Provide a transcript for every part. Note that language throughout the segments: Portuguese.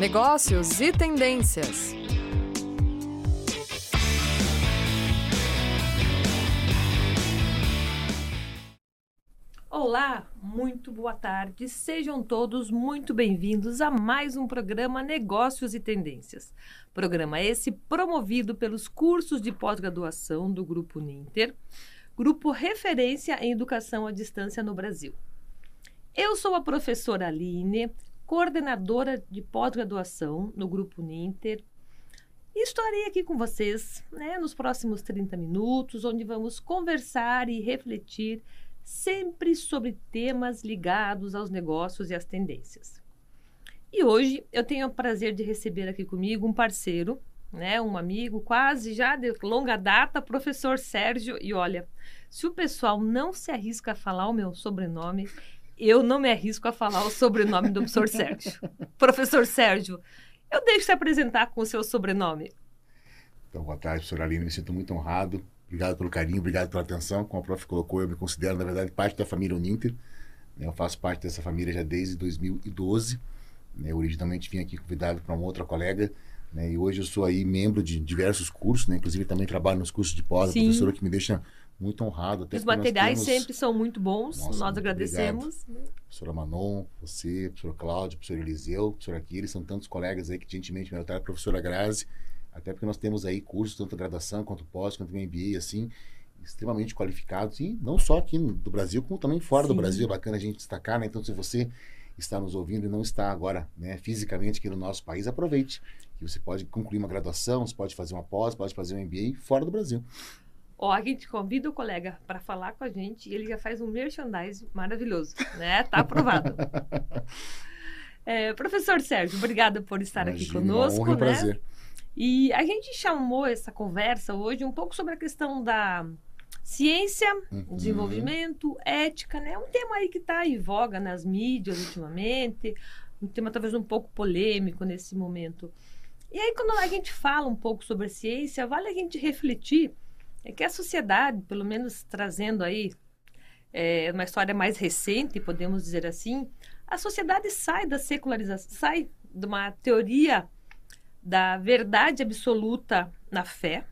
Negócios e tendências. Olá, muito boa tarde. Sejam todos muito bem-vindos a mais um programa Negócios e Tendências. Programa esse promovido pelos cursos de pós-graduação do Grupo Ninter, grupo referência em educação à distância no Brasil. Eu sou a professora Aline, coordenadora de pós-graduação no Grupo Ninter. E estarei aqui com vocês né, nos próximos 30 minutos, onde vamos conversar e refletir sempre sobre temas ligados aos negócios e às tendências. E hoje eu tenho o prazer de receber aqui comigo um parceiro, né, um amigo quase já de longa data, professor Sérgio. E olha, se o pessoal não se arrisca a falar o meu sobrenome, eu não me arrisco a falar o sobrenome do professor Sérgio. professor Sérgio, eu deixo se apresentar com o seu sobrenome. Então, boa tarde, professora Aline. Me sinto muito honrado Obrigado pelo carinho, obrigado pela atenção. Como a prof colocou, eu me considero, na verdade, parte da família Uninter. Né? Eu faço parte dessa família já desde 2012. Né? Eu originalmente vim aqui convidado para uma outra colega. Né? E hoje eu sou aí membro de diversos cursos, né? inclusive também trabalho nos cursos de pós, professora que me deixa muito honrado. Até Os materiais temos... sempre são muito bons, Nossa, nós agradecemos. Obrigado. Professora Manon, você, professor Cláudio, professor Eliseu, professor Aquiles, são tantos colegas aí que gentilmente me ajudaram, professora Grazi, até porque nós temos aí cursos, tanto graduação quanto pós, quanto MBA, assim, extremamente qualificados, e não só aqui do Brasil, como também fora Sim. do Brasil. É bacana a gente destacar, né? Então, se você está nos ouvindo e não está agora né, fisicamente aqui no nosso país, aproveite. Que você pode concluir uma graduação, você pode fazer uma pós, pode fazer um MBA fora do Brasil. Ó, a gente convida o colega para falar com a gente e ele já faz um merchandising maravilhoso, né? Tá aprovado. é, professor Sérgio, obrigada por estar Imagina, aqui conosco. Honra, né? prazer. E a gente chamou essa conversa hoje um pouco sobre a questão da ciência, uhum. desenvolvimento, ética, né? Um tema aí que está em voga nas mídias ultimamente, um tema talvez um pouco polêmico nesse momento. E aí, quando a gente fala um pouco sobre a ciência, vale a gente refletir é que a sociedade, pelo menos trazendo aí é, uma história mais recente, podemos dizer assim, a sociedade sai da secularização, sai de uma teoria da verdade absoluta na fé,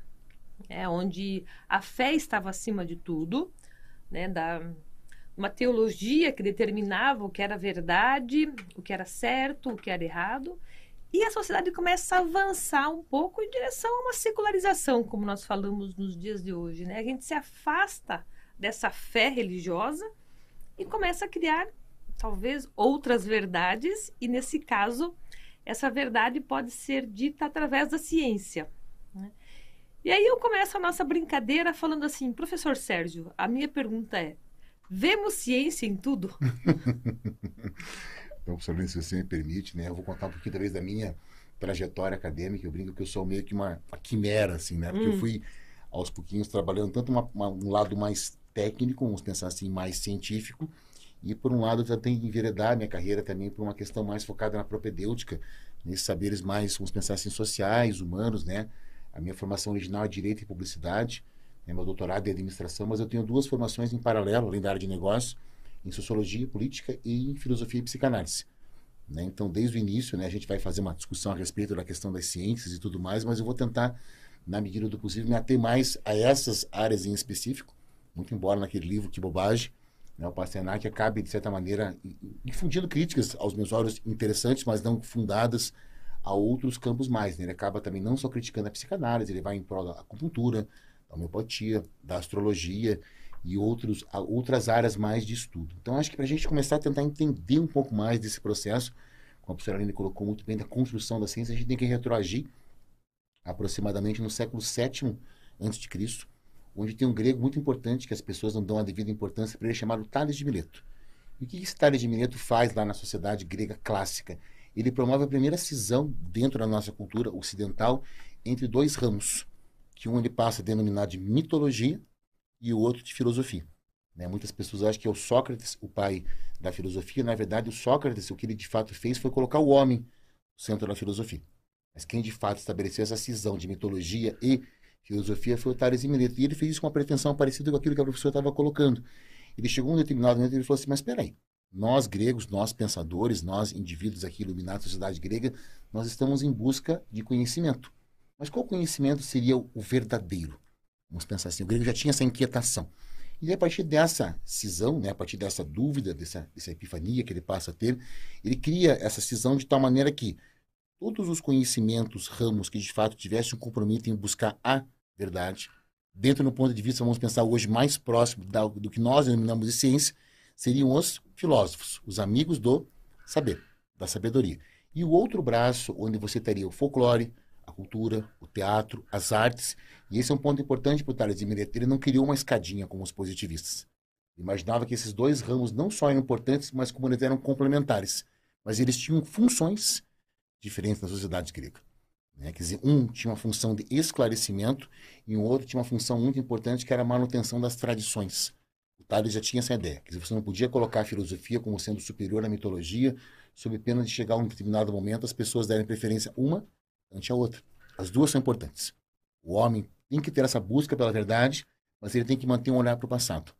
é, onde a fé estava acima de tudo, né, da uma teologia que determinava o que era verdade, o que era certo, o que era errado, e a sociedade começa a avançar um pouco em direção a uma secularização, como nós falamos nos dias de hoje, né? A gente se afasta dessa fé religiosa e começa a criar talvez outras verdades e nesse caso essa verdade pode ser dita através da ciência. Né? E aí eu começo a nossa brincadeira falando assim, professor Sérgio, a minha pergunta é: vemos ciência em tudo? professor se você me permite, né, eu vou contar um pouquinho talvez da minha trajetória acadêmica. Eu brinco que eu sou meio que uma, uma quimera, assim, né? Porque hum. eu fui aos pouquinhos trabalhando tanto uma, uma, um lado mais técnico, vamos pensar assim, mais científico, e por um lado eu já tenho que enveredar minha carreira também por uma questão mais focada na propedêutica, nesses saberes mais, vamos pensar assim, sociais, humanos, né? A minha formação original é Direito e Publicidade, né? meu doutorado é Administração, mas eu tenho duas formações em paralelo, além da área de negócio, em Sociologia Política e em Filosofia e Psicanálise. Né? Então, desde o início, né, a gente vai fazer uma discussão a respeito da questão das ciências e tudo mais, mas eu vou tentar, na medida do possível, me ater mais a essas áreas em específico, muito embora naquele livro Que Bobagem, né, o Pasternak acabe, de certa maneira, difundindo críticas aos meus olhos interessantes, mas não fundadas a outros campos mais. Né? Ele acaba também não só criticando a psicanálise, ele vai em prol da acupuntura, da homeopatia, da astrologia e outros, outras áreas mais de estudo. Então, acho que para a gente começar a tentar entender um pouco mais desse processo, como a professora Aline colocou muito bem, da construção da ciência, a gente tem que retroagir aproximadamente no século VII a.C., onde tem um grego muito importante que as pessoas não dão a devida importância para ele, chamado Tales de Mileto. E o que esse Tales de Mileto faz lá na sociedade grega clássica? Ele promove a primeira cisão dentro da nossa cultura ocidental entre dois ramos, que um ele passa a denominar de mitologia e o outro de filosofia. Né? Muitas pessoas acham que é o Sócrates, o pai da filosofia. Na verdade, o Sócrates, o que ele de fato fez foi colocar o homem no centro da filosofia. Mas quem de fato estabeleceu essa cisão de mitologia e filosofia foi o Tales de Mileto. E ele fez isso com uma pretensão parecida com aquilo que a professora estava colocando. Ele chegou um determinado momento e ele falou assim, mas espera aí, nós gregos, nós pensadores, nós indivíduos aqui iluminados da sociedade grega, nós estamos em busca de conhecimento. Mas qual conhecimento seria o verdadeiro? Vamos pensar assim, o grego já tinha essa inquietação. E a partir dessa cisão, né, a partir dessa dúvida, dessa, dessa epifania que ele passa a ter, ele cria essa cisão de tal maneira que todos os conhecimentos, ramos que de fato tivessem um compromisso em buscar a verdade, dentro do ponto de vista, vamos pensar hoje, mais próximo da, do que nós denominamos de ciência, seriam os filósofos, os amigos do saber, da sabedoria. E o outro braço, onde você teria o folclore, a cultura, o teatro, as artes, e esse é um ponto importante para o Tales de Mileto, ele não criou uma escadinha como os positivistas. Imaginava que esses dois ramos não só eram importantes, mas como eles eram complementares. Mas eles tinham funções diferentes na sociedade grega. Né? Quer dizer, um tinha uma função de esclarecimento e o outro tinha uma função muito importante que era a manutenção das tradições. O Tales já tinha essa ideia. Quer dizer, você não podia colocar a filosofia como sendo superior à mitologia, sob pena de chegar a um determinado momento as pessoas derem preferência uma ante a outra. As duas são importantes. O homem tem que ter essa busca pela verdade, mas ele tem que manter um olhar para o passado.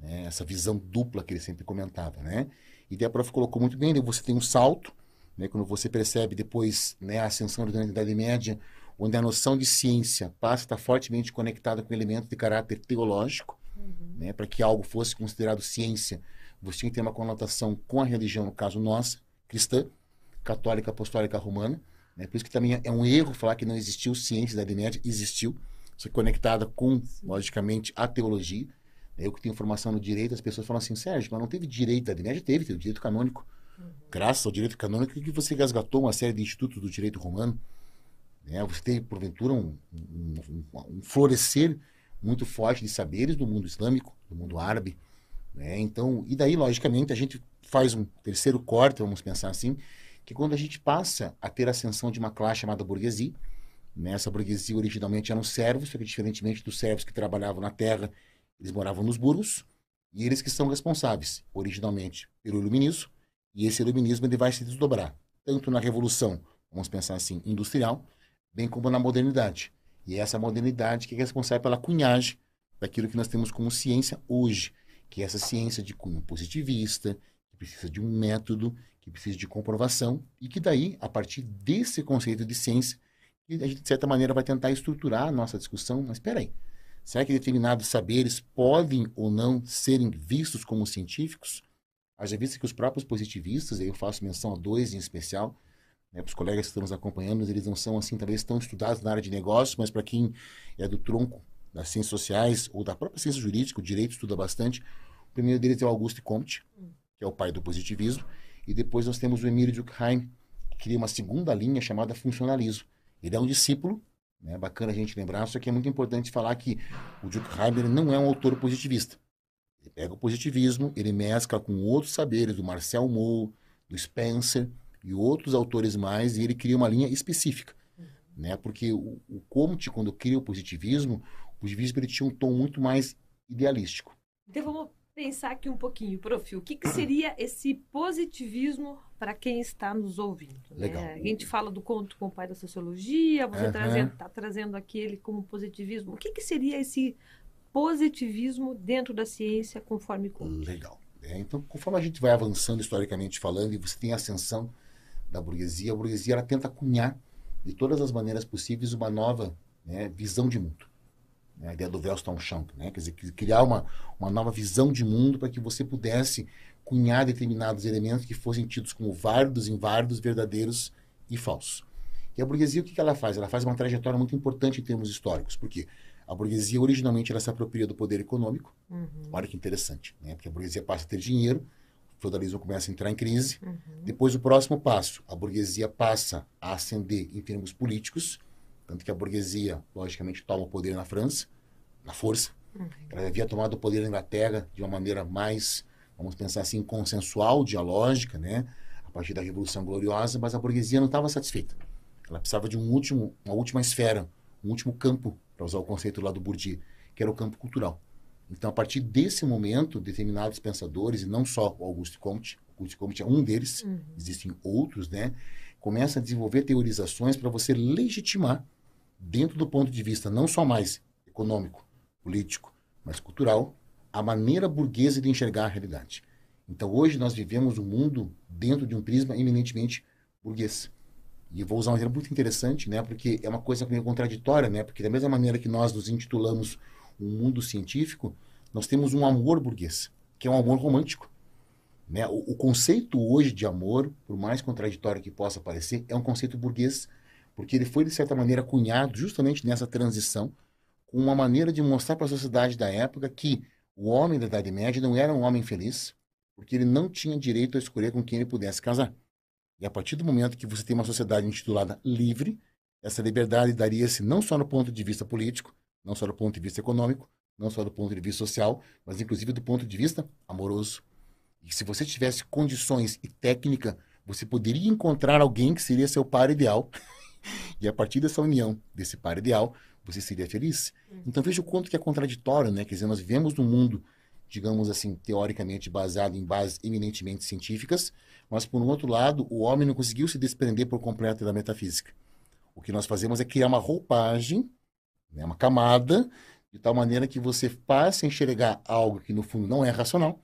Né? Essa visão dupla que ele sempre comentava. Né? E daí a prof colocou muito bem, você tem um salto, né? quando você percebe depois né, a ascensão da Idade Média, onde a noção de ciência passa a estar fortemente conectada com elementos de caráter teológico, uhum. né? para que algo fosse considerado ciência, você tinha que ter uma conotação com a religião, no caso nossa, cristã, católica, apostólica romana. Né? Por isso que também é um erro falar que não existiu ciência da Idade Média, existiu, só conectada com, Sim. logicamente, a teologia. Eu que tenho formação no direito, as pessoas falam assim, Sérgio, mas não teve direito da Idade Média? Teve, teve direito canônico. Uhum. Graças ao direito canônico que você resgatou uma série de institutos do direito romano. Né? Você teve, porventura, um, um, um, um florescer muito forte de saberes do mundo islâmico, do mundo árabe. Né? Então, e daí, logicamente, a gente faz um terceiro corte, vamos pensar assim, que quando a gente passa a ter a ascensão de uma classe chamada burguesia, né? essa burguesia originalmente eram servos, só que diferentemente dos servos que trabalhavam na terra, eles moravam nos burgos, e eles que são responsáveis, originalmente, pelo iluminismo, e esse iluminismo ele vai se desdobrar, tanto na revolução, vamos pensar assim, industrial, bem como na modernidade. E é essa modernidade que é responsável pela cunhagem daquilo que nós temos como ciência hoje, que é essa ciência de cunho positivista, que precisa de um método, que precisa de comprovação, e que daí, a partir desse conceito de ciência, a gente, de certa maneira, vai tentar estruturar a nossa discussão. Mas espera aí, será que determinados saberes podem ou não serem vistos como científicos? Haja vista que os próprios positivistas, aí eu faço menção a dois em especial, né, para os colegas que estão nos acompanhando, eles não são assim, talvez tão estudados na área de negócios, mas para quem é do tronco das ciências sociais ou da própria ciência jurídica, o direito estuda bastante. O primeiro deles é o Auguste Comte, que é o pai do positivismo, e depois nós temos o Emílio Durkheim, que cria uma segunda linha chamada funcionalismo. Ele é um discípulo, né, bacana a gente lembrar, só que é muito importante falar que o Durkheim não é um autor positivista. Ele pega o positivismo, ele mescla com outros saberes, do Marcel Moore, do Spencer e outros autores mais, e ele cria uma linha específica. Né? Porque o, o Comte, quando cria o positivismo, o positivismo ele tinha um tom muito mais idealístico. Então vamos pensar aqui um pouquinho, prof. O que, que seria esse positivismo para quem está nos ouvindo? Né? Legal. A gente fala do conto com o pai da sociologia, você está uhum. trazendo, tá trazendo aquele como positivismo. O que, que seria esse positivismo dentro da ciência conforme Comte? Legal. É, então, conforme a gente vai avançando historicamente falando e você tem a ascensão da burguesia, a burguesia ela tenta cunhar de todas as maneiras possíveis uma nova né, visão de mundo né, a ideia do Wellstone Champ, né, quer dizer, criar uma, uma nova visão de mundo para que você pudesse cunhar determinados elementos que fossem tidos como válidos, inválidos, verdadeiros e falsos. E a burguesia, o que, que ela faz? Ela faz uma trajetória muito importante em termos históricos, porque a burguesia, originalmente, ela se apropria do poder econômico. Uhum. Olha que interessante, né? porque a burguesia passa a ter dinheiro, o feudalismo começa a entrar em crise. Uhum. Depois, o próximo passo, a burguesia passa a ascender em termos políticos, tanto que a burguesia, logicamente, toma o poder na França, na força. Uhum. Ela havia tomado o poder na Inglaterra de uma maneira mais, vamos pensar assim, consensual, dialógica, né? A partir da Revolução Gloriosa, mas a burguesia não estava satisfeita. Ela precisava de um último, uma última esfera, um último campo, para usar o conceito lá do Bourdieu, que era o campo cultural. Então, a partir desse momento, determinados pensadores, e não só o Auguste Comte, Auguste Comte é um deles, uhum. existem outros, né? Começa a desenvolver teorizações para você legitimar dentro do ponto de vista não só mais econômico, político, mas cultural, a maneira burguesa de enxergar a realidade. Então, hoje nós vivemos um mundo dentro de um prisma eminentemente burguês. E vou usar um exemplo muito interessante, né? Porque é uma coisa meio contraditória, né? Porque da mesma maneira que nós nos intitulamos um mundo científico, nós temos um amor burguês, que é um amor romântico. Né? O, o, conceito hoje de amor, por mais contraditório que possa parecer, é um conceito burguês, porque ele foi, de certa maneira, cunhado justamente nessa transição, com uma maneira de mostrar para a sociedade da época que o homem da Idade Média não era um homem feliz, porque ele não tinha direito a escolher com quem ele pudesse casar. E a partir do momento que você tem uma sociedade intitulada livre, essa liberdade daria-se não só no ponto de vista político, não só do ponto de vista econômico, não só do ponto de vista social, mas inclusive do ponto de vista amoroso. E se você tivesse condições e técnica, você poderia encontrar alguém que seria seu par ideal. e a partir dessa união, desse par ideal, você seria feliz. Uhum. Então veja o quanto que é contraditório, né? Quer dizer, nós vivemos num mundo, digamos assim, teoricamente baseado em bases eminentemente científicas, mas por um outro lado, o homem não conseguiu se desprender por completo da metafísica. O que nós fazemos é criar uma roupagem né, uma camada, de tal maneira que você passe a enxergar algo que no fundo não é racional,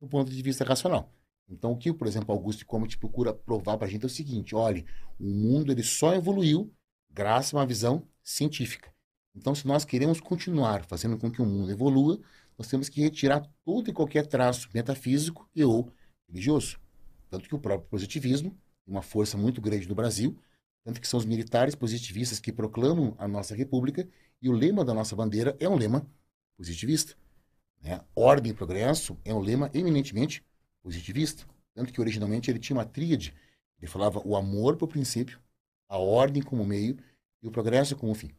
do ponto de vista racional. Então, o que, por exemplo, Augusto Comte procura provar para a gente é o seguinte: olhe, o mundo ele só evoluiu graças a uma visão científica. Então, se nós queremos continuar fazendo com que o mundo evolua, nós temos que retirar todo e qualquer traço metafísico e ou religioso. Tanto que o próprio positivismo, uma força muito grande no Brasil, tanto que são os militares positivistas que proclamam a nossa república e o lema da nossa bandeira é um lema positivista. Né? Ordem e progresso é um lema eminentemente positivista. Tanto que originalmente ele tinha uma tríade. Ele falava o amor por princípio, a ordem como meio e o progresso como fim.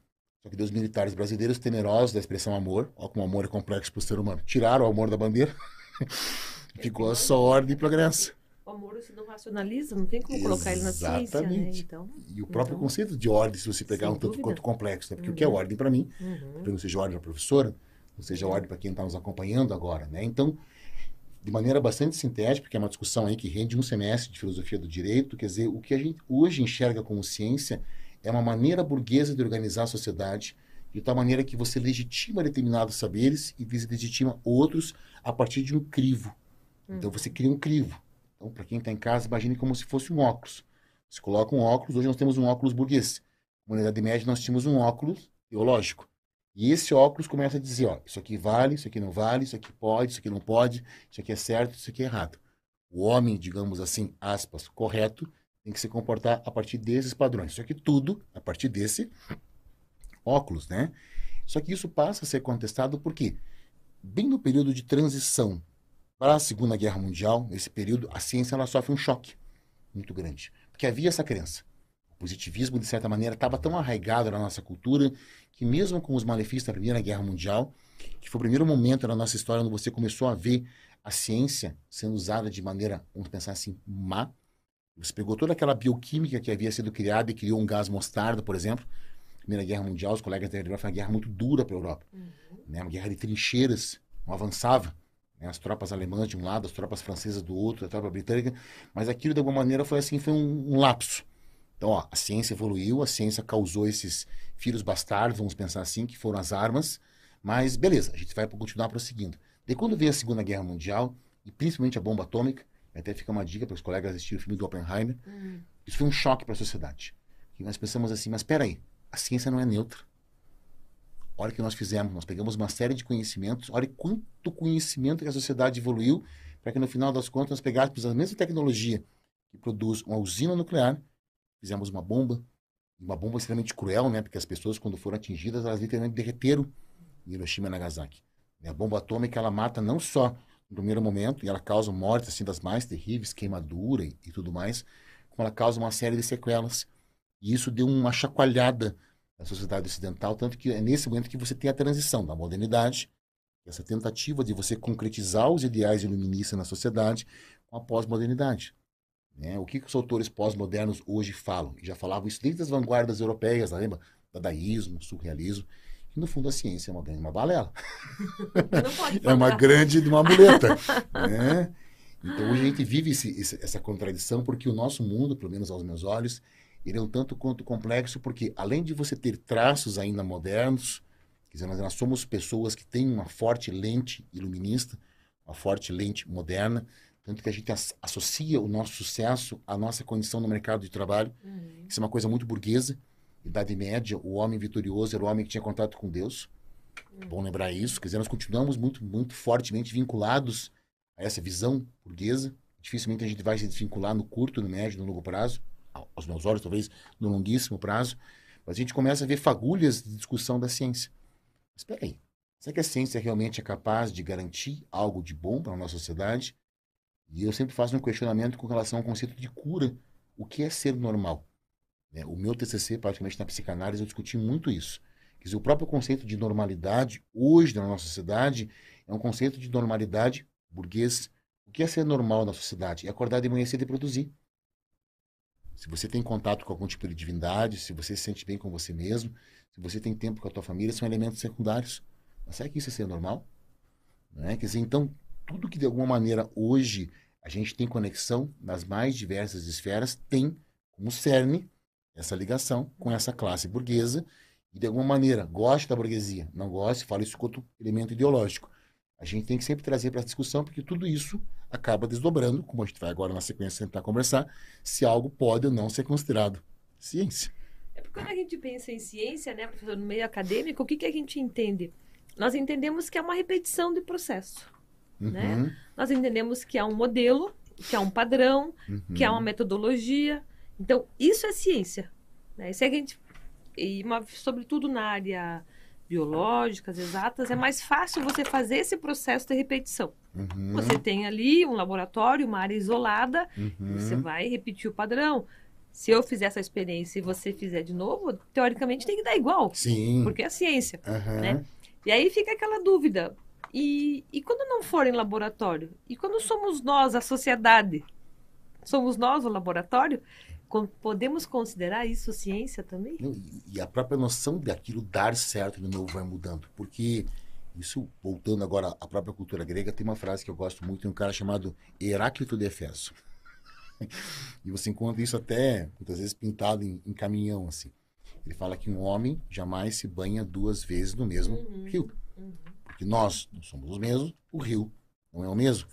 Só que os militares brasileiros, temerosos da expressão amor, ó como amor é complexo para o ser humano, tiraram o amor da bandeira, ficou só ordem e progresso o amor se não racionaliza, não tem como Exatamente. colocar ele na ciência, né? Então, e o próprio então, conceito de ordem, se você pegar um tanto dúvida. quanto complexo, né? Porque uhum. o que é uhum. ordem para mim, uhum. não seja ordem para a professora, não seja ordem para quem está nos acompanhando agora, né? Então, de maneira bastante sintética, porque é uma discussão aí que rende um semestre de filosofia do direito, quer dizer, o que a gente hoje enxerga como ciência é uma maneira burguesa de organizar a sociedade de tal maneira que você legitima determinados saberes e deslegitima outros a partir de um crivo. Então, você cria um crivo. Então, para quem está em casa, imagine como se fosse um óculos. Você coloca um óculos, hoje nós temos um óculos burguês. Na Idade Média, nós tínhamos um óculos teológico. E esse óculos começa a dizer, ó, isso aqui vale, isso aqui não vale, isso aqui pode, isso aqui não pode, isso aqui é certo, isso aqui é errado. O homem, digamos assim, aspas, correto, tem que se comportar a partir desses padrões. Só que tudo a partir desse óculos, né? Só que isso passa a ser contestado porque, bem no período de transição para a Segunda Guerra Mundial, nesse período, a ciência ela sofre um choque muito grande. Porque havia essa crença. O positivismo, de certa maneira, estava tão arraigado na nossa cultura que, mesmo com os malefícios da Primeira Guerra Mundial, que foi o primeiro momento na nossa história onde você começou a ver a ciência sendo usada de maneira, vamos pensar assim, má. Você pegou toda aquela bioquímica que havia sido criada e criou um gás mostarda, por exemplo. Primeira Guerra Mundial, os colegas da Europa, foi uma guerra muito dura para a Europa. Uhum. Né? Uma guerra de trincheiras, não avançava né? as tropas alemãs de um lado, as tropas francesas do outro, a tropa britânica, mas aquilo de alguma maneira foi assim, foi um, um lapso. Então, ó, a ciência evoluiu, a ciência causou esses filhos bastardos, vamos pensar assim, que foram as armas, mas beleza, a gente vai continuar prosseguindo. Daí quando veio a Segunda Guerra Mundial, e principalmente a bomba atômica, até fica uma dica para os colegas assistirem o filme do Oppenheimer, uhum. isso foi um choque para a sociedade. E nós pensamos assim, mas aí, a ciência não é neutra. Olha o que nós fizemos. Nós pegamos uma série de conhecimentos. Olha quanto conhecimento que a sociedade evoluiu para que no final das contas nós pegássemos a mesma tecnologia que produz uma usina nuclear, fizemos uma bomba, uma bomba extremamente cruel, né? Porque as pessoas quando foram atingidas elas literalmente derreteram em Hiroshima e Nagasaki. A bomba atômica ela mata não só no primeiro momento e ela causa mortes assim das mais terríveis, queimadura e, e tudo mais, como ela causa uma série de sequelas. E isso deu uma chacoalhada da sociedade ocidental, tanto que é nesse momento que você tem a transição da modernidade, essa tentativa de você concretizar os ideais iluministas na sociedade com a pós-modernidade. Né? O que, que os autores pós-modernos hoje falam? E já falavam isso desde as vanguardas europeias, lembra? Dadaísmo, surrealismo, que no fundo a ciência é uma grande uma balela. é uma grande uma muleta. né? Então hoje a gente vive esse, esse, essa contradição porque o nosso mundo, pelo menos aos meus olhos, ele é um tanto quanto complexo, porque além de você ter traços ainda modernos, quer dizer, nós, nós somos pessoas que têm uma forte lente iluminista, uma forte lente moderna, Tanto que a gente associa o nosso sucesso à nossa condição no mercado de trabalho. Uhum. Isso é uma coisa muito burguesa. Idade Média, o homem vitorioso era o homem que tinha contato com Deus. Uhum. Bom lembrar isso. Quer dizer, nós continuamos muito, muito fortemente vinculados a essa visão burguesa. Dificilmente a gente vai se desvincular no curto, no médio, no longo prazo. Aos meus olhos, talvez no longuíssimo prazo. Mas a gente começa a ver fagulhas de discussão da ciência. Mas espera aí. Será que a ciência realmente é capaz de garantir algo de bom para a nossa sociedade? E eu sempre faço um questionamento com relação ao conceito de cura. O que é ser normal? É, o meu TCC, praticamente na psicanálise, eu discuti muito isso. Quer dizer, o próprio conceito de normalidade, hoje na nossa sociedade, é um conceito de normalidade burguês. O que é ser normal na sociedade? É acordar de manhã cedo e produzir. Se você tem contato com algum tipo de divindade, se você se sente bem com você mesmo, se você tem tempo com a tua família, são elementos secundários. Mas será que isso é ser normal? Não é? Quer dizer, então, tudo que de alguma maneira hoje a gente tem conexão nas mais diversas esferas tem como cerne essa ligação com essa classe burguesa e de alguma maneira goste da burguesia, não goste, fala isso quanto elemento ideológico. A gente tem que sempre trazer para a discussão, porque tudo isso acaba desdobrando, como a gente vai agora na sequência tentar conversar, se algo pode ou não ser considerado ciência. É porque quando a gente pensa em ciência, né, professor, no meio acadêmico, o que, que a gente entende? nós entendemos que é uma repetição de processo. Uhum. Né? Nós entendemos que é um modelo, que é um padrão, uhum. que é uma metodologia. Então, isso é ciência. Né? Isso é a gente, e uma, sobretudo na área biológica, exatas, é mais fácil você fazer esse processo de repetição. Uhum. Você tem ali um laboratório, uma área isolada, uhum. você vai repetir o padrão. Se eu fizer essa experiência e você fizer de novo, teoricamente tem que dar igual. Sim. Porque é ciência. Né? E aí fica aquela dúvida. E, e quando não for em laboratório? E quando somos nós, a sociedade? Somos nós o laboratório? Podemos considerar isso ciência também? E a própria noção daquilo dar certo de novo vai mudando. Porque isso, voltando agora à própria cultura grega, tem uma frase que eu gosto muito de um cara chamado Heráclito de Efeso. e você encontra isso até, muitas vezes, pintado em, em caminhão, assim. Ele fala que um homem jamais se banha duas vezes no mesmo uhum, rio. Porque nós não somos os mesmos, o rio não é o mesmo.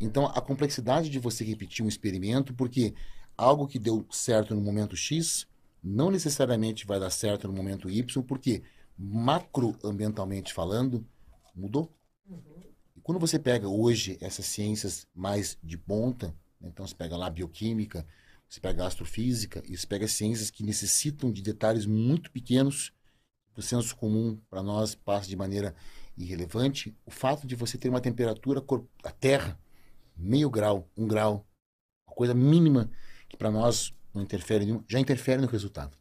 Então, a complexidade de você repetir um experimento, porque algo que deu certo no momento X não necessariamente vai dar certo no momento Y, porque macroambientalmente falando, mudou. Uhum. E quando você pega hoje essas ciências mais de ponta, né, então você pega lá bioquímica, você pega astrofísica e você pega ciências que necessitam de detalhes muito pequenos, o senso comum para nós passa de maneira irrelevante. O fato de você ter uma temperatura da Terra, meio grau, um grau, uma coisa mínima que para nós não interfere nenhum, já interfere no resultado.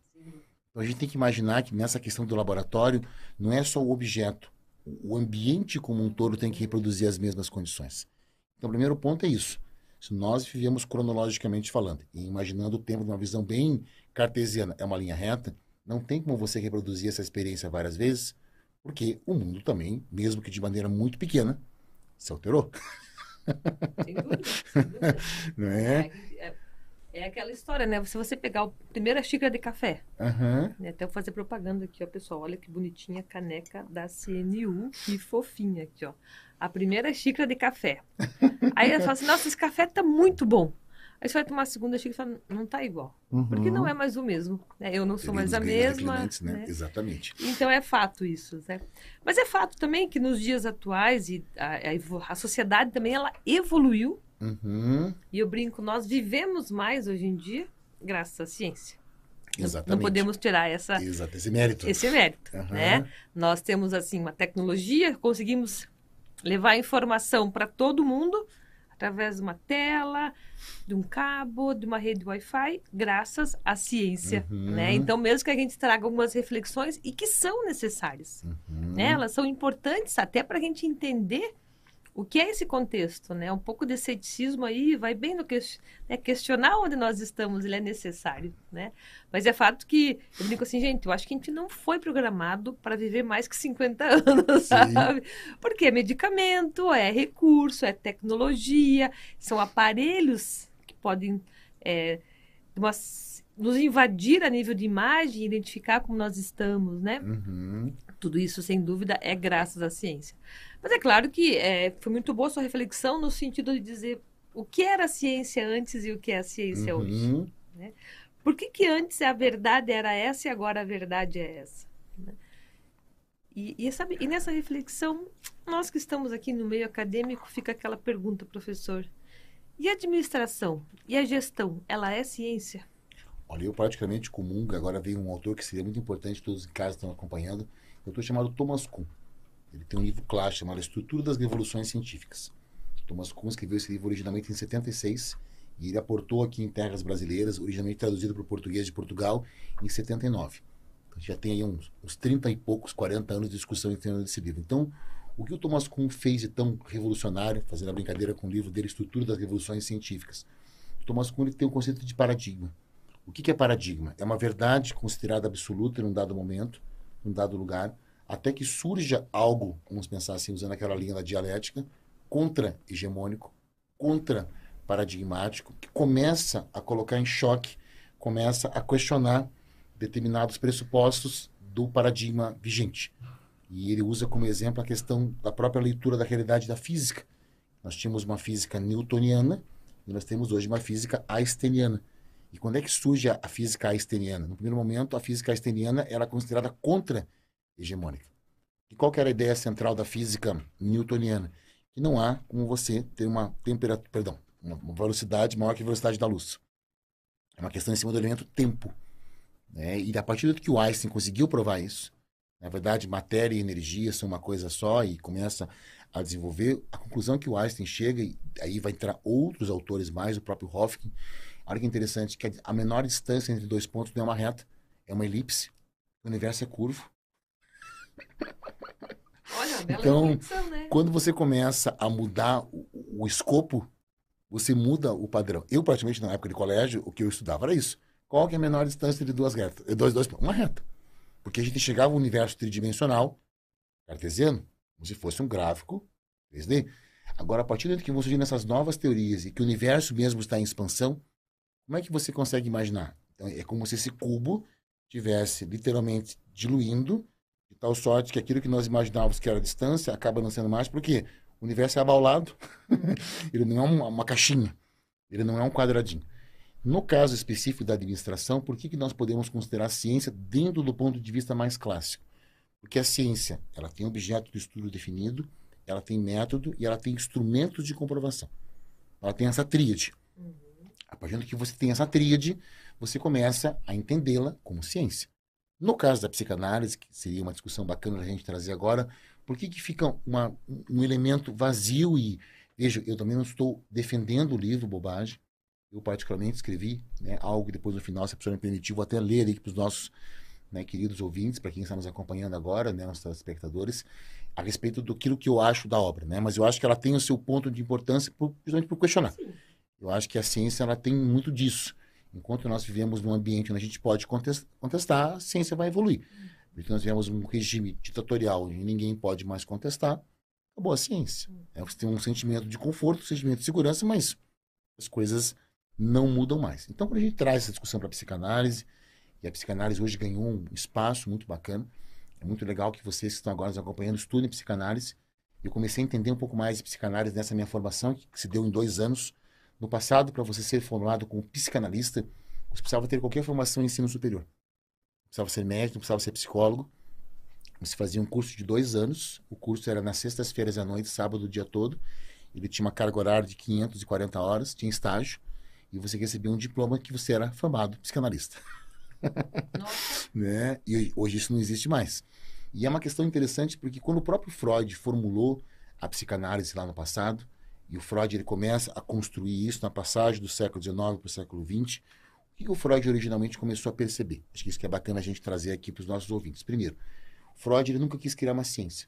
Então a gente tem que imaginar que nessa questão do laboratório não é só o objeto, o ambiente como um todo tem que reproduzir as mesmas condições. Então o primeiro ponto é isso. Se nós vivemos cronologicamente falando, e imaginando o tempo de uma visão bem cartesiana, é uma linha reta, não tem como você reproduzir essa experiência várias vezes, porque o mundo também, mesmo que de maneira muito pequena, se alterou. Sem dúvida. Sem dúvida. Não é? é? É aquela história, né? Se você pegar a primeira xícara de café, uhum. né? até eu fazer propaganda aqui, ó, pessoal. Olha que bonitinha a caneca da CNU, que fofinha aqui, ó a primeira xícara de café. Aí ela fala assim, nossa, esse café tá muito bom. Aí você vai tomar a segunda xícara e fala, não tá igual. Uhum. Porque não é mais o mesmo. Né? Eu não sou mais a mesma. Né? Né? Exatamente. Então é fato isso. Né? Mas é fato também que nos dias atuais e a, a, a sociedade também ela evoluiu. Uhum. E eu brinco, nós vivemos mais hoje em dia graças à ciência. Exatamente. Não podemos tirar essa, Exato, esse mérito. Esse mérito. Uhum. Né? Nós temos assim uma tecnologia, conseguimos levar informação para todo mundo através de uma tela, de um cabo, de uma rede Wi-Fi, graças à ciência, uhum. né? Então, mesmo que a gente traga algumas reflexões e que são necessárias, uhum. né? Elas são importantes até para a gente entender o que é esse contexto, né? Um pouco de ceticismo aí vai bem no que, né? questionar onde nós estamos, ele é necessário, né? Mas é fato que eu brinco assim, gente, eu acho que a gente não foi programado para viver mais que 50 anos, Sim. sabe? Porque é medicamento, é recurso, é tecnologia, são aparelhos que podem é, nos invadir a nível de imagem, identificar como nós estamos, né? Uhum. Tudo isso, sem dúvida, é graças à ciência. Mas é claro que é, foi muito boa a sua reflexão no sentido de dizer o que era a ciência antes e o que é a ciência Uhum. hoje. Né? Por que, que antes a verdade era essa e agora a verdade é essa? né? E, e, sabe, e nessa reflexão, nós que estamos aqui no meio acadêmico, fica aquela pergunta, professor. E a administração e a gestão, ela é ciência? Olha, eu praticamente comungo, agora veio um autor que seria muito importante, todos em casa estão acompanhando, autor chamado Thomas Kuhn. Ele tem um livro clássico chamado Estrutura das Revoluções Científicas. Thomas Kuhn escreveu esse livro originalmente em 76 e ele aportou aqui em terras brasileiras, originalmente traduzido para o português de Portugal, em 79. Então, já tem aí uns, uns 30 e poucos, 40 anos de discussão em torno desse livro. Então, o que o Thomas Kuhn fez de tão revolucionário, fazendo a brincadeira com o livro dele, Estrutura das Revoluções Científicas? O Thomas Kuhn tem um conceito de paradigma. O que é paradigma? É uma verdade considerada absoluta em um dado momento, em dado lugar, até que surja algo, vamos pensar assim, usando aquela linha da dialética, contra-hegemônico, contra-paradigmático, que começa a colocar em choque, começa a questionar determinados pressupostos do paradigma vigente. E ele usa como exemplo a questão da própria leitura da realidade da física. Nós tínhamos uma física newtoniana e nós temos hoje uma física einsteiniana. E quando é que surge a, física einsteiniana? No primeiro momento, a física einsteiniana era considerada contra-hegemônica. E qual era a ideia central da física newtoniana? Que não há como você ter uma temperatura, perdão, uma velocidade maior que a velocidade da luz. É uma questão em cima do elemento tempo. Né? E a partir do que o Einstein conseguiu provar isso, na verdade, matéria e energia são uma coisa só e começa a desenvolver, a conclusão que o Einstein chega, e aí vai entrar outros autores mais, o próprio Hofking, Olha que interessante, que a menor distância entre dois pontos não é uma reta, é uma elipse. O universo é curvo. Olha, bela então, né? quando você começa a mudar o, o, escopo, você muda o padrão. Eu, praticamente, na época de colégio, o que eu estudava era isso. Qual que é a menor distância entre duas retas? Dois, dois, uma reta. Porque a gente chegava ao universo tridimensional, cartesiano, como se fosse um gráfico 3D. Agora, a partir do que vão surgindo essas novas teorias e que o universo mesmo está em expansão, como é que você consegue imaginar? Então, é como se esse cubo tivesse literalmente diluindo, de tal sorte que aquilo que nós imaginávamos que era a distância acaba não sendo mais, porque o universo é abaulado, ele não é uma, uma, caixinha, ele não é um quadradinho. No caso específico da administração, por que, que nós podemos considerar a ciência dentro do ponto de vista mais clássico? Porque a ciência ela tem objeto de estudo definido, ela tem método e ela tem instrumentos de comprovação. Ela tem essa tríade. Uhum. A partir do que você tem essa tríade, você começa a entendê-la como ciência. No caso da psicanálise, que seria uma discussão bacana a gente trazer agora, por que, que fica uma, um elemento vazio e. Veja, eu também não estou defendendo o livro, bobagem. Eu, particularmente, escrevi né, algo depois no final, se a pessoa me permitir, vou até ler aqui para os nossos né, queridos ouvintes, para quem está nos acompanhando agora, né, nossos telespectadores, a respeito do que eu acho da obra. Né? Mas eu acho que ela tem o seu ponto de importância, por, justamente por questionar. Sim. Eu acho que a ciência ela tem muito disso. Enquanto nós vivemos num ambiente onde a gente pode contestar, a ciência vai evoluir. Porque nós vivemos um regime ditatorial e ninguém pode mais contestar, acabou a ciência. É, você tem um sentimento de conforto, um sentimento de segurança, mas as coisas não mudam mais. Então, quando a gente traz essa discussão para a psicanálise, e a psicanálise hoje ganhou um espaço muito bacana, é muito legal que vocês que estão agora nos acompanhando estudem psicanálise. Eu comecei a entender um pouco mais de psicanálise nessa minha formação, que se deu em dois anos, no passado, para você ser formado como psicanalista, você precisava ter qualquer formação em ensino superior. Precisava ser médico, precisava ser psicólogo. Você fazia um curso de dois anos. O curso era nas sextas-feiras à noite, sábado o dia todo. Ele tinha uma carga horária de 540 horas, tinha estágio. E você recebia um diploma que você era formado psicanalista. né? E hoje isso não existe mais. E é uma questão interessante porque quando o próprio Freud formulou a psicanálise lá no passado, e o Freud ele começa a construir isso na passagem do século XIX para o século XX. O que o Freud originalmente começou a perceber? Acho que isso que é bacana a gente trazer aqui para os nossos ouvintes. Primeiro, Freud ele nunca quis criar uma ciência.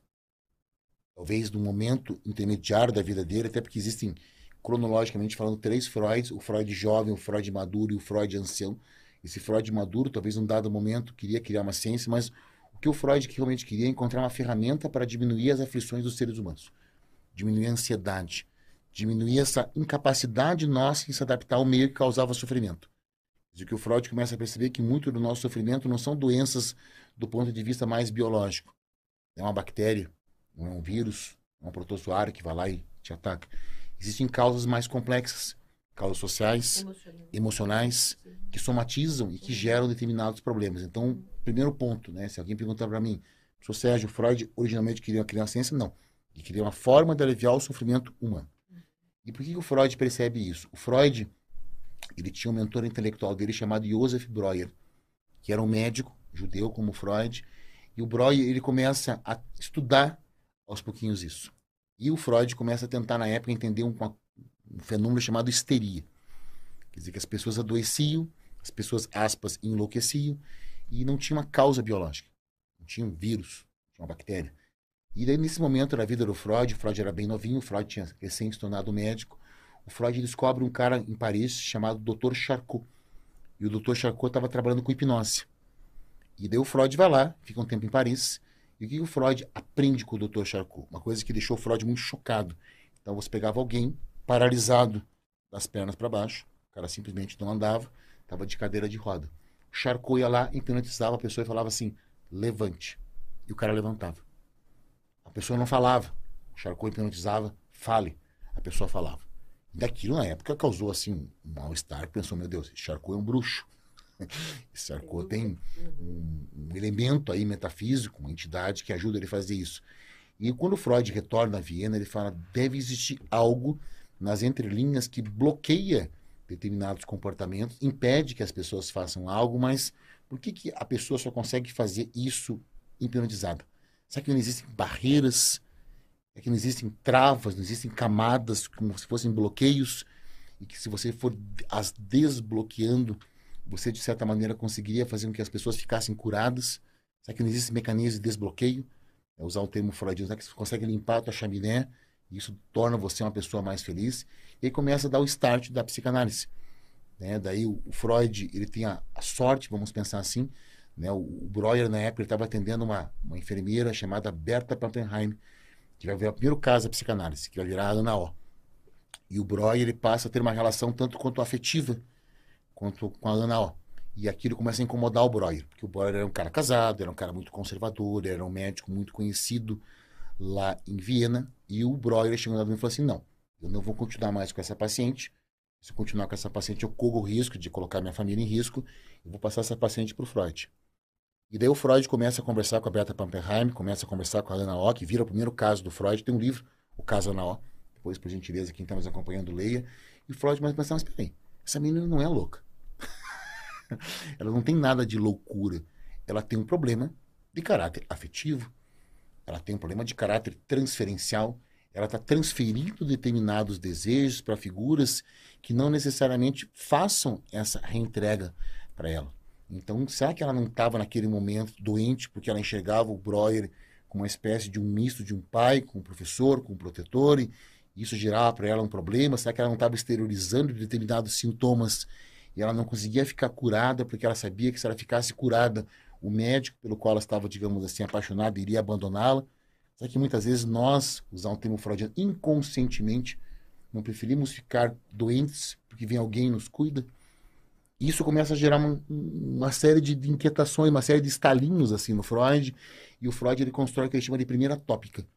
Talvez no momento intermediário da vida dele, até porque existem, cronologicamente falando, três Freuds: o Freud jovem, o Freud maduro e o Freud ancião. Esse Freud maduro, talvez num dado momento, queria criar uma ciência, mas o que o Freud realmente queria é encontrar uma ferramenta para diminuir as aflições dos seres humanos, diminuir a ansiedade, diminuir essa incapacidade nossa em se adaptar ao meio que causava sofrimento. E que o Freud começa a perceber que muito do nosso sofrimento não são doenças do ponto de vista mais biológico. É uma bactéria, não é um vírus, é um protozoário que vai lá e te ataca. Existem causas mais complexas, causas sociais, emocionais, Sim. que somatizam e que geram determinados problemas. Então, primeiro ponto, né? Se alguém perguntar para mim, professor Sérgio, Freud originalmente queria criar uma ciência? Não. Ele queria uma forma de aliviar o sofrimento humano. E por que, o Freud percebe isso? O Freud, ele tinha um mentor intelectual dele chamado Joseph Breuer, que era um médico judeu como Freud, e o Breuer, ele começa a estudar aos pouquinhos isso. E o Freud começa a tentar, na época, entender um, um fenômeno chamado histeria. Quer dizer, que as pessoas adoeciam, as pessoas, aspas, enlouqueciam, e não tinha uma causa biológica. Não tinha um vírus, tinha uma bactéria. E daí, nesse momento da vida do Freud, o Freud era bem novinho, o Freud tinha recém se tornado médico, o Freud descobre um cara em Paris chamado Dr. Charcot. E o Dr. Charcot estava trabalhando com hipnose. E daí o Freud vai lá, fica um tempo em Paris, e o que o Freud aprende com o Dr. Charcot? Uma coisa que deixou o Freud muito chocado. Então você pegava alguém paralisado das pernas para baixo, o cara simplesmente não andava, estava de cadeira de roda. O Charcot ia lá, hipnotizava a pessoa e falava assim: levante. E o cara levantava. A pessoa não falava. O Charcot hipnotizava, fale. A pessoa falava. Daquilo, na época, causou assim um mal-estar. Pensou: meu Deus, esse Charcot é um bruxo. Esse Charcot tem um, um elemento aí metafísico, uma entidade que ajuda ele a fazer isso. E quando Freud retorna a Viena, ele fala: deve existir algo nas entrelinhas que bloqueia determinados comportamentos, impede que as pessoas façam algo, mas por que, que a pessoa só consegue fazer isso hipnotizada? Será que não existem barreiras? É que não existem travas, não existem camadas como se fossem bloqueios? E que se você for as desbloqueando, você de certa maneira conseguiria fazer com que as pessoas ficassem curadas? Será que não existe mecanismo de desbloqueio? É usar o termo freudiano, será que você consegue limpar a tua chaminé? Isso torna você uma pessoa mais feliz. E aí começa a dar o start da psicanálise. Né? Daí o Freud, ele tem a, a, sorte, vamos pensar assim, né? o, o Breuer, na época, ele estava atendendo uma, uma enfermeira chamada Berta Pappenheim, que vai virar o primeiro caso da psicanálise, que vai virar a O. E o Breuer, ele passa a ter uma relação tanto quanto afetiva, quanto com a Ana O. E aquilo começa a incomodar o Breuer, porque o Breuer era um cara casado, era um cara muito conservador, era um médico muito conhecido lá em Viena, e o Breuer chegou lá e falou assim, não, eu não vou continuar mais com essa paciente, se eu continuar com essa paciente eu corro o risco de colocar minha família em risco, eu vou passar essa paciente para o Freud. E daí o Freud começa a conversar com a Berta Pamperheim, começa a conversar com a Ana O, que vira o primeiro caso do Freud, tem um livro, o caso Ana O, depois, por gentileza, quem está nos acompanhando, leia, e Freud começa a pensar, mas peraí, essa menina não é louca. ela não tem nada de loucura. Ela tem um problema de caráter afetivo. Ela tem um problema de caráter transferencial. Ela está transferindo determinados desejos para figuras que não necessariamente façam essa reentrega para ela. Então, será que ela não estava naquele momento doente porque ela enxergava o Breuer como uma espécie de um misto de um pai com um professor, com um protetor, e isso gerava para ela um problema? Será que ela não estava exteriorizando determinados sintomas e ela não conseguia ficar curada porque ela sabia que se ela ficasse curada, o médico pelo qual ela estava, digamos assim, apaixonada iria abandoná-la. Só que muitas vezes nós, usar um termo freudiano, inconscientemente, não preferimos ficar doentes porque vem alguém e nos cuida. Isso começa a gerar uma, uma série de, inquietações, uma série de estalinhos assim no Freud. E o Freud ele constrói o que ele chama de primeira tópica.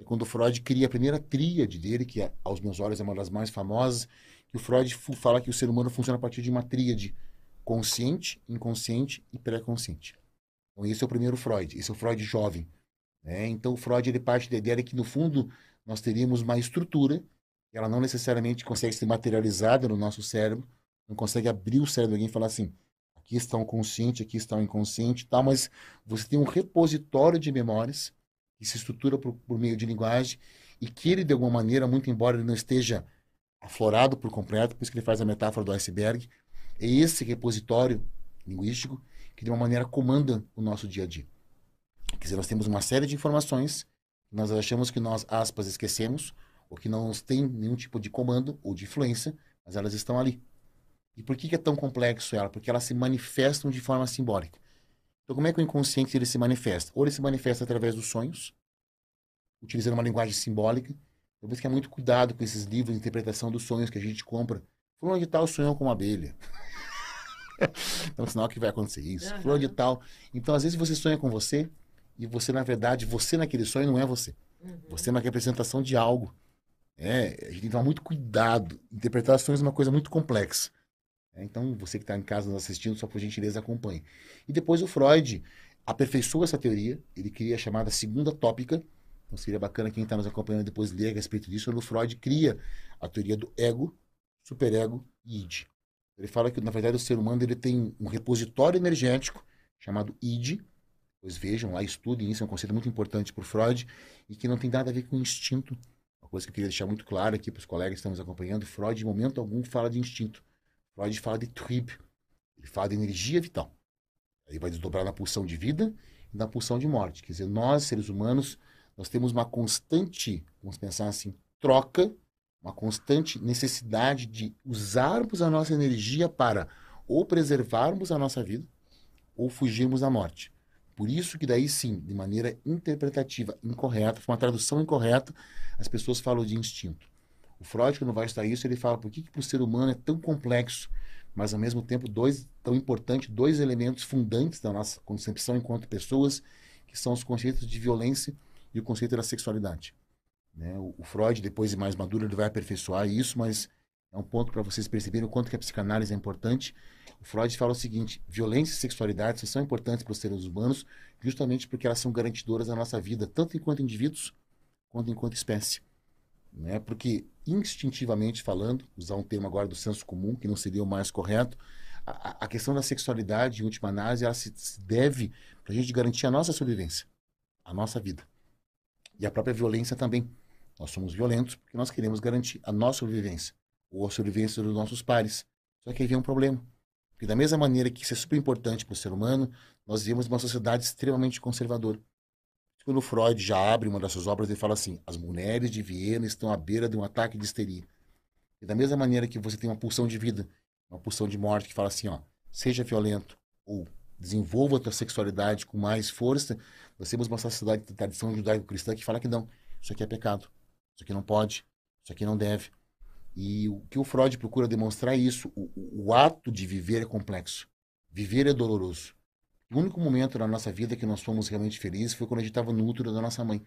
É quando o Freud cria a primeira tríade dele, que é, aos meus olhos é uma das mais famosas, que o Freud fala que o ser humano funciona a partir de uma tríade consciente, inconsciente e pré-consciente. Então esse é o primeiro Freud, esse é o Freud jovem. Né? Então o Freud ele parte da ideia de que no fundo nós teríamos uma estrutura, ela não necessariamente consegue ser materializada no nosso cérebro, não consegue abrir o cérebro de alguém e falar assim, aqui está o consciente, aqui está o inconsciente, tal, mas você tem um repositório de memórias que se estrutura por, por meio de linguagem e que ele de alguma maneira, muito embora ele não esteja aflorado por completo, por isso que ele faz a metáfora do iceberg. É esse repositório linguístico que, de uma maneira, comanda o nosso dia a dia. Quer dizer, nós temos uma série de informações nós achamos que nós, aspas, esquecemos, ou que não têm nenhum tipo de comando ou de influência, mas elas estão ali. E por que, que é tão complexo ela? Porque elas se manifestam de forma simbólica. Então, como é que o inconsciente ele se manifesta? Ou ele se manifesta através dos sonhos, utilizando uma linguagem simbólica, por isso que é muito cuidado com esses livros de interpretação dos sonhos que a gente compra. Fulano de tal sonhou com uma abelha. então, sinal que vai acontecer isso. Uhum. Fulano de tal. Então, às vezes você sonha com você e você, na verdade, você naquele sonho não é você. Uhum. Você é uma representação de algo. É, a gente tem que tomar muito cuidado. Interpretações é uma coisa muito complexa. É, então, você que está em casa nos assistindo, só por gentileza acompanhe. E depois o Freud aperfeiçoou essa teoria, ele cria a chamada segunda tópica. Então, seria bacana quem está nos acompanhando depois ler a respeito disso. O Freud cria a teoria do ego, superego e id. Ele fala que, na verdade, o ser humano ele tem um repositório energético chamado id. Pois vejam lá, estudem isso, é um conceito muito importante para o Freud e que não tem nada a ver com instinto. Uma coisa que eu queria deixar muito claro aqui para os colegas que estamos acompanhando: Freud, em momento algum, fala de instinto. Freud fala de Trieb. Ele fala de energia vital. Aí vai desdobrar na pulsão de vida e na pulsão de morte. Quer dizer, nós, seres humanos, nós temos uma constante, vamos pensar assim, troca uma constante necessidade de usarmos a nossa energia para ou preservarmos a nossa vida ou fugirmos da morte. Por isso que daí sim, de maneira interpretativa, incorreta, uma tradução incorreta, as pessoas falam de instinto. O Freud, quando vai estudar isso, ele fala por que, que o ser humano é tão complexo, mas ao mesmo tempo dois tão importantes, dois elementos fundantes da nossa concepção enquanto pessoas, que são os conceitos de violência e o conceito da sexualidade. Né? O, o, Freud, depois de mais maduro, ele vai aperfeiçoar isso, mas é um ponto para vocês perceberem o quanto que a psicanálise é importante. O Freud fala o seguinte: violência e sexualidade são importantes para os seres humanos, justamente porque elas são garantidoras da nossa vida, tanto enquanto indivíduos quanto enquanto espécie. Né? Porque, instintivamente falando, usar um termo agora do senso comum, que não seria o mais correto, a, a questão da sexualidade, em última análise, ela se, se deve para a gente garantir a nossa sobrevivência, a nossa vida. E a própria violência também. Nós somos violentos porque nós queremos garantir a nossa sobrevivência ou a sobrevivência dos nossos pares. Só que aí vem um problema. Porque da mesma maneira que isso é super importante para o ser humano, nós vivemos uma sociedade extremamente conservadora. Quando Freud já abre uma dessas obras, ele fala assim: as mulheres de Viena estão à beira de um ataque de histeria. E da mesma maneira que você tem uma pulsão de vida, uma pulsão de morte que fala assim, ó, seja violento ou desenvolva a tua sexualidade com mais força, nós temos uma sociedade de tradição judaico-cristã que fala que não, isso aqui é pecado. Isso aqui não pode, isso aqui não deve. E o que o Freud procura demonstrar é isso: o, o ato de viver é complexo. Viver é doloroso. O único momento na nossa vida que nós fomos realmente felizes foi quando a gente estava no útero da nossa mãe.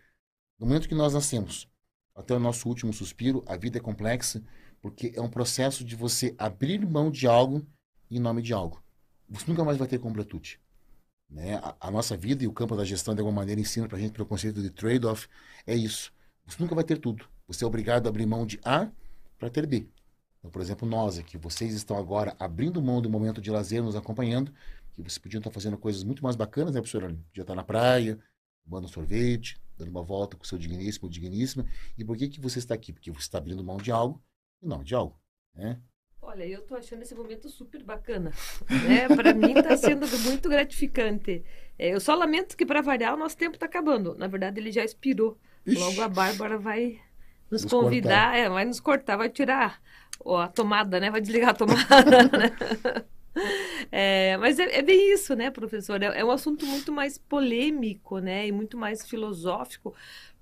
No momento que nós nascemos, até o nosso último suspiro, a vida é complexa, porque é um processo de você abrir mão de algo em nome de algo. Você nunca mais vai ter completude. Né? A, a, nossa vida e o campo da gestão, de alguma maneira, ensina para a gente, pelo conceito de trade-off, é isso. Você nunca vai ter tudo. Você é obrigado a abrir mão de A para ter B. Então, por exemplo, nós aqui, vocês estão agora abrindo mão do momento de lazer, nos acompanhando, que vocês podiam estar fazendo coisas muito mais bacanas, né, professora? Podia estar na praia, tomando sorvete, dando uma volta com o seu digníssimo digníssima. E por que, que você está aqui? Porque você está abrindo mão de algo e não de algo, né? Olha, eu estou achando esse momento super bacana. Né? Para mim está sendo muito gratificante. É, eu só lamento que, para variar, o nosso tempo está acabando. Na verdade, ele já expirou. Ixi. Logo a Bárbara vai nos, nos convidar, é, vai nos cortar, vai tirar ó, a tomada, né? Vai desligar a tomada, né? É, mas é, é, bem isso, né, professor? É, é, um assunto muito mais polêmico, né? E muito mais filosófico.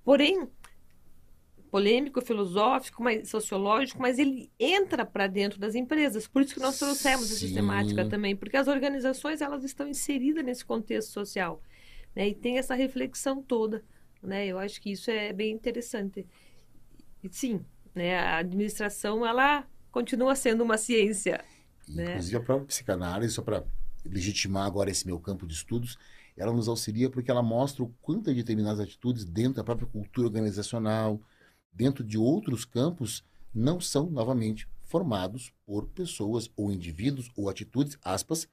Porém, polêmico, filosófico, mas sociológico, mas ele entra para dentro das empresas. Por isso que nós trouxemos Sim. essa temática também, porque as organizações elas estão inseridas nesse contexto social, né? E tem essa reflexão toda né? Eu acho que isso é bem interessante. E, sim, né? A administração ela continua sendo uma ciência. Né? Inclusive a própria psicanálise, só para legitimar agora esse meu campo de estudos, ela nos auxilia porque ela mostra o quanto determinadas atitudes dentro da própria cultura organizacional, dentro de outros campos, não são novamente formados por pessoas ou indivíduos ou atitudes, aspas,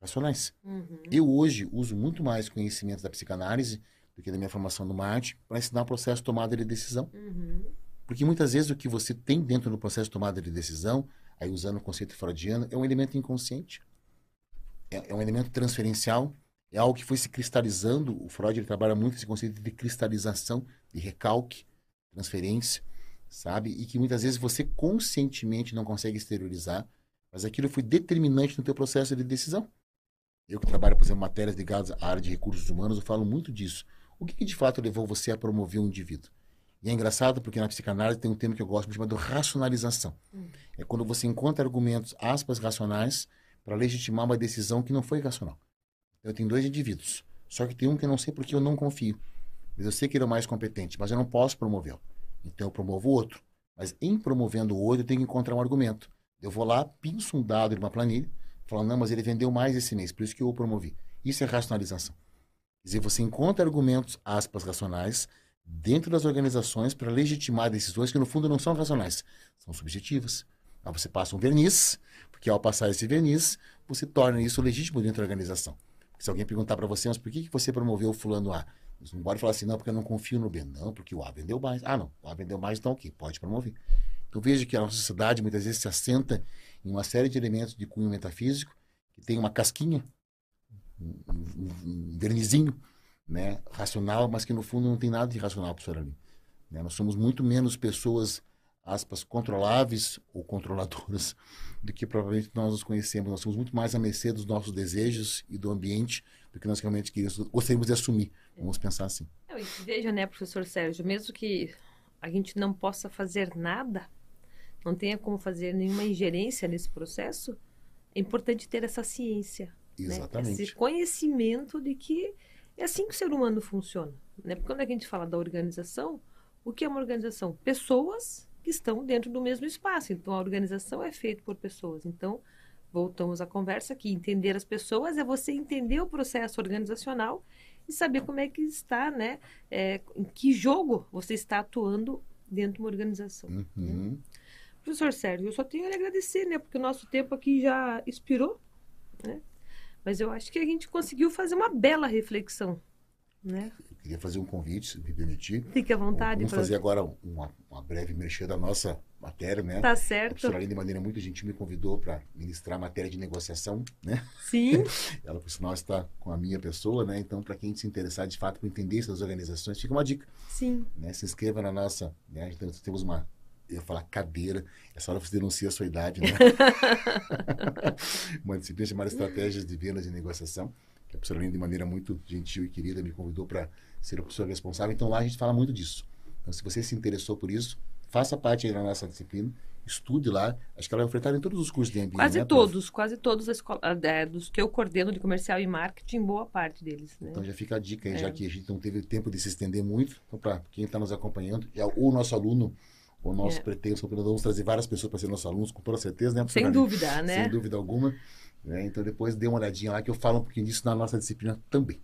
racionais. Uhum. Eu hoje uso muito mais conhecimento da psicanálise do que da minha formação no marketing, para ensinar o processo de tomada de decisão. Uhum. Porque muitas vezes o que você tem dentro do processo de tomada de decisão, aí usando o conceito freudiano, é um elemento inconsciente. É, é um elemento transferencial, é algo que foi se cristalizando. O Freud ele trabalha muito esse conceito de cristalização, de recalque, transferência, sabe? E que muitas vezes você conscientemente não consegue exteriorizar, mas aquilo foi determinante no teu processo de decisão. Eu que trabalho, por exemplo, matérias ligadas à área de recursos humanos, eu falo muito disso. O que, que, de fato levou você a promover um indivíduo? E é engraçado porque na psicanálise tem um termo que eu gosto chamado racionalização. Hum. É quando você encontra argumentos, aspas, racionais para legitimar uma decisão que não foi racional. Eu tenho dois indivíduos, só que tem um que eu não sei porque eu não confio. Mas eu sei que ele é o mais competente, mas eu não posso promovê-lo. Então eu promovo o outro. Mas em promovendo o outro, eu tenho que encontrar um argumento. Eu vou lá, pinço um dado de uma planilha, falando, não, mas ele vendeu mais esse mês, por isso que eu o promovi. Isso é racionalização. Quer dizer, você encontra argumentos, aspas, racionais, dentro das organizações para legitimar decisões que, no fundo, não são racionais, são subjetivas. Aí você passa um verniz, porque ao passar esse verniz, você torna isso legítimo dentro da organização. Se alguém perguntar para você, mas por que, que você promoveu o fulano A? Você não pode falar assim, não, porque eu não confio no B. Não, porque o A vendeu mais. Ah, não, o A vendeu mais, então o quê? Pode promover. Então veja que a nossa sociedade muitas vezes se assenta em uma série de elementos de cunho metafísico, que tem uma casquinha, um, um, um vernizinho, né, racional, mas que no fundo não tem nada de racional para ali. Né? Nós somos muito menos pessoas, aspas, controláveis ou controladoras do que provavelmente nós nos conhecemos. Nós somos muito mais a mercê dos nossos desejos e do ambiente do que nós realmente queríamos, gostaríamos de assumir. Vamos pensar assim. Veja, né, professor Sérgio, mesmo que a gente não possa fazer nada, não tenha como fazer nenhuma ingerência nesse processo, é importante ter essa ciência. Né? Exatamente. Né? Esse conhecimento de que é assim que o ser humano funciona. Né? Porque quando a gente fala da organização, o que é uma organização? Pessoas que estão dentro do mesmo espaço. Então, a organização é feita por pessoas. Então, voltamos à conversa aqui. Entender as pessoas é você entender o processo organizacional e saber como é que está, né? É, em que jogo você está atuando dentro de uma organização. Uhum. Né? Professor Sérgio, eu só tenho a agradecer, né? Porque o nosso tempo aqui já expirou, né? Mas eu acho que a gente conseguiu fazer uma bela reflexão, né? Eu queria fazer um convite, se me permitir. Fique à vontade. Vamos fazer agora uma, uma breve mexer da nossa matéria, né? Tá certo. A professora de maneira muito gentil, me convidou para ministrar a matéria de negociação, né? Sim. Ela, por sinal, está com a minha pessoa, né? Então, para quem se interessar de fato por entender essas organizações, fica uma dica. Sim. Né? Se inscreva na nossa, né? Então, temos uma eu ia falar cadeira, essa hora você denuncia a sua idade, né? uma disciplina chamada Estratégias de Vendas e Negociação, que a professora Linda, de maneira muito gentil e querida, me convidou para ser a professora responsável. Então, lá a gente fala muito disso. Então, se você se interessou por isso, faça parte aí da nossa disciplina, estude lá. Acho que ela é ofertada em todos os cursos de MBA. Quase né, todos, quase todos escola, é, dos que eu coordeno de comercial e marketing, boa parte deles. Né? Então já fica a dica aí, é. já que a gente não teve tempo de se estender muito. Então, para quem está nos acompanhando, já, o nosso aluno o nosso é. pretenso, vamos trazer várias pessoas para ser nossos alunos, com toda certeza, né? Sem dúvida, né? Sem dúvida alguma. Né? Então, depois dê uma olhadinha lá que eu falo um pouquinho disso na nossa disciplina também.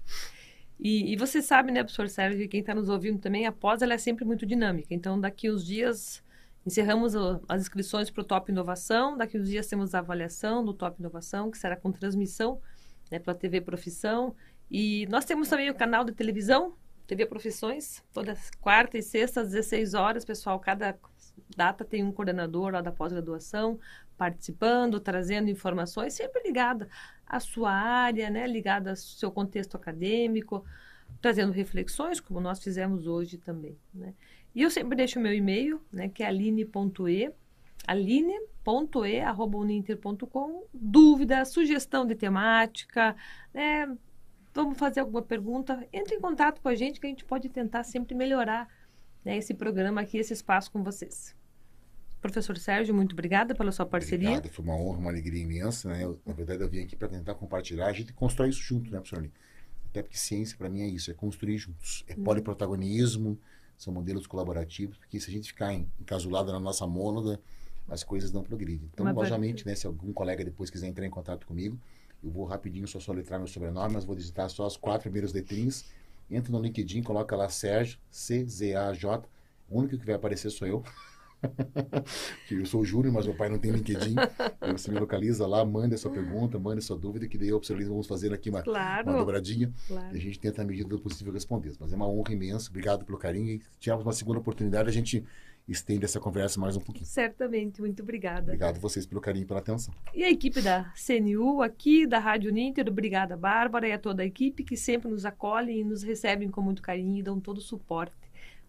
E, e você sabe, né, professor Sérgio, que quem está nos ouvindo também, a pós ela é sempre muito dinâmica. Então, daqui uns dias encerramos as inscrições para o Top Inovação, daqui uns dias temos a avaliação do Top Inovação, que será com transmissão né, pela TV Profissão. E nós temos também o canal de televisão, TV Profissões, todas quarta e sexta às 16 horas, pessoal, cada data tem um coordenador lá da pós-graduação participando, trazendo informações, sempre ligada à sua área, né, ligada ao seu contexto acadêmico, trazendo reflexões, como nós fizemos hoje também, né? E eu sempre deixo o meu e-mail, né, que é aline.e, aline.e@uninter.com, dúvida, sugestão de temática, né, vamos fazer alguma pergunta, entre em contato com a gente que a gente pode tentar sempre melhorar né, esse programa aqui, esse espaço com vocês. Professor Sérgio, muito obrigada pela sua parceria. Obrigado, foi uma honra, uma alegria imensa. Né? Eu, na verdade, eu vim aqui para tentar compartilhar. A gente constrói isso junto, né, professor? Até porque ciência, para mim, é isso, é construir juntos. É hum. poliprotagonismo, são modelos colaborativos, porque se a gente ficar encasulado na nossa mônada, as coisas não progridem. Então, logicamente, né, se algum colega depois quiser entrar em contato comigo, eu vou rapidinho só soletrar meu sobrenome, mas vou digitar só as quatro primeiras letrinhas. Entra no LinkedIn, coloca lá Sérgio, C-Z-A-J. O único que vai aparecer sou eu. eu sou o Júnior, mas meu pai não tem LinkedIn. Você me localiza lá, manda sua pergunta, manda sua dúvida, que daí eu e vamos fazer aqui uma, claro, uma dobradinha. Claro. E a gente tenta, à medida do possível, responder. Mas é uma honra imensa. Obrigado pelo carinho. E tivemos uma segunda oportunidade, a gente estende essa conversa mais um pouquinho. Certamente, muito obrigada. Obrigado a vocês pelo carinho e pela atenção. E a equipe da CNU aqui, da Rádio Ninter, obrigada, Bárbara, e a toda a equipe que sempre nos acolhem e nos recebem com muito carinho e dão todo o suporte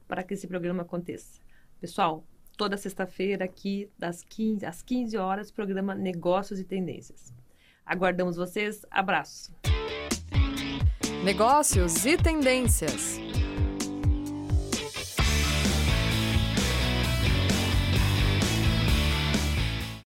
para que esse programa aconteça. Pessoal, toda sexta-feira aqui, das 15 às 15 horas, programa Negócios e Tendências. Aguardamos vocês. Abraço. Negócios e Tendências.